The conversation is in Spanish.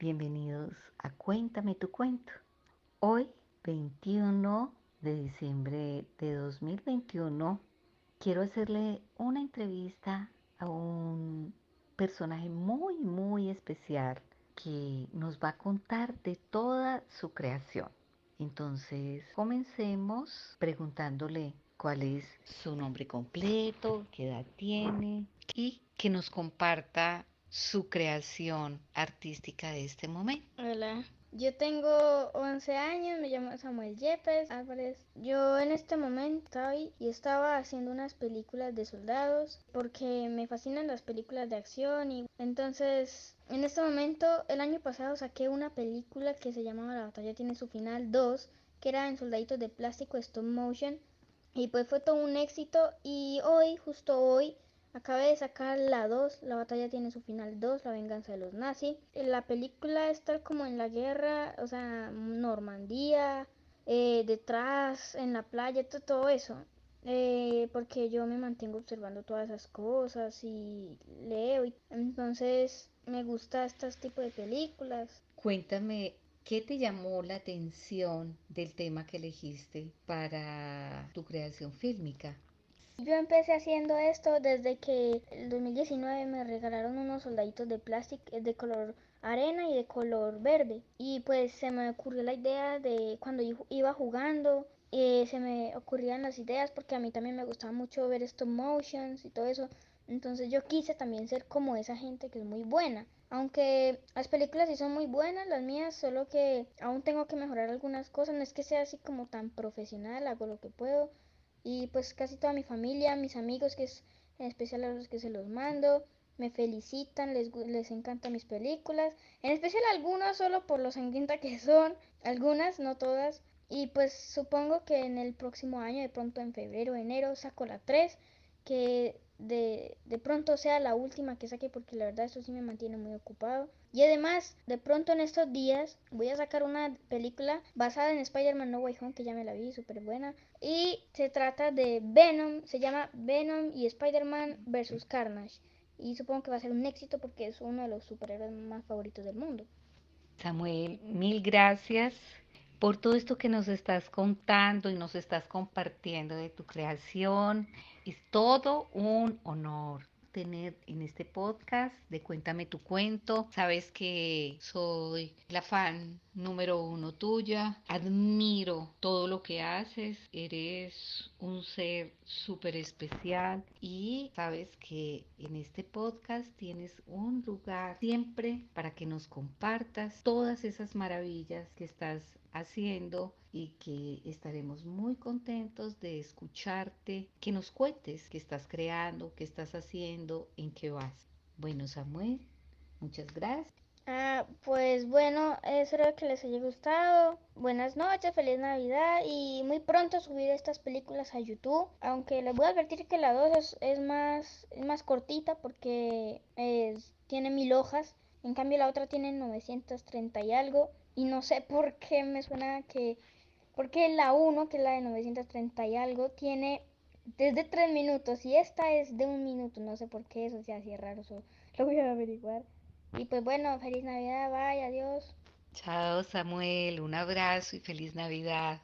bienvenidos a Cuéntame tu cuento. Hoy, 21 de diciembre de 2021, quiero hacerle una entrevista a un personaje muy, muy especial que nos va a contar de toda su creación. Entonces, comencemos preguntándole cuál es su nombre completo, qué edad tiene y que nos comparta su creación artística de este momento. Hola, yo tengo 11 años, me llamo Samuel Yepes Álvarez. Yo en este momento estoy y estaba haciendo unas películas de soldados porque me fascinan las películas de acción y entonces en este momento el año pasado saqué una película que se llamaba La batalla tiene su final 2 que era en soldaditos de plástico stop motion y pues fue todo un éxito y hoy, justo hoy, Acabé de sacar la 2, la batalla tiene su final 2, la venganza de los nazis. La película está como en la guerra, o sea, Normandía, eh, detrás, en la playa, todo, eso. Eh, porque yo me mantengo observando todas esas cosas y leo. Y, entonces me gusta este tipo de películas. Cuéntame, ¿qué te llamó la atención del tema que elegiste para tu creación fílmica? Yo empecé haciendo esto desde que en 2019 me regalaron unos soldaditos de plástico eh, de color arena y de color verde. Y pues se me ocurrió la idea de cuando iba jugando, eh, se me ocurrían las ideas porque a mí también me gustaba mucho ver stop motions y todo eso. Entonces yo quise también ser como esa gente que es muy buena. Aunque las películas sí son muy buenas, las mías, solo que aún tengo que mejorar algunas cosas. No es que sea así como tan profesional, hago lo que puedo y pues casi toda mi familia, mis amigos, que es en especial a los que se los mando, me felicitan, les, les encantan mis películas, en especial algunas solo por lo sangrienta que son, algunas, no todas, y pues supongo que en el próximo año, de pronto en febrero, enero, saco la 3, que de, de, pronto sea la última que saque porque la verdad eso sí me mantiene muy ocupado. Y además, de pronto en estos días voy a sacar una película basada en Spider-Man No Way Home que ya me la vi, súper buena. Y se trata de Venom, se llama Venom y Spider-Man vs. Carnage. Y supongo que va a ser un éxito porque es uno de los superhéroes más favoritos del mundo. Samuel, mil gracias por todo esto que nos estás contando y nos estás compartiendo de tu creación. Es todo un honor tener en este podcast de Cuéntame tu cuento. Sabes que soy la fan número uno tuya. Admiro todo lo que haces. Eres un ser súper especial y sabes que en este podcast tienes un lugar siempre para que nos compartas todas esas maravillas que estás haciendo y que estaremos muy contentos de escucharte, que nos cuentes qué estás creando, qué estás haciendo, en qué vas. Bueno, Samuel, muchas gracias. Ah, pues bueno, espero que les haya gustado. Buenas noches, feliz Navidad y muy pronto subiré estas películas a YouTube. Aunque les voy a advertir que la 2 es, más, es más cortita porque tiene mil hojas. En cambio la otra tiene 930 y algo. Y no sé por qué me suena que... Porque la 1, que es la de 930 y algo, tiene desde 3 minutos y esta es de un minuto. No sé por qué eso se hacía raro. Eso lo voy a averiguar. Y pues bueno, feliz Navidad. Bye, adiós. Chao Samuel, un abrazo y feliz Navidad.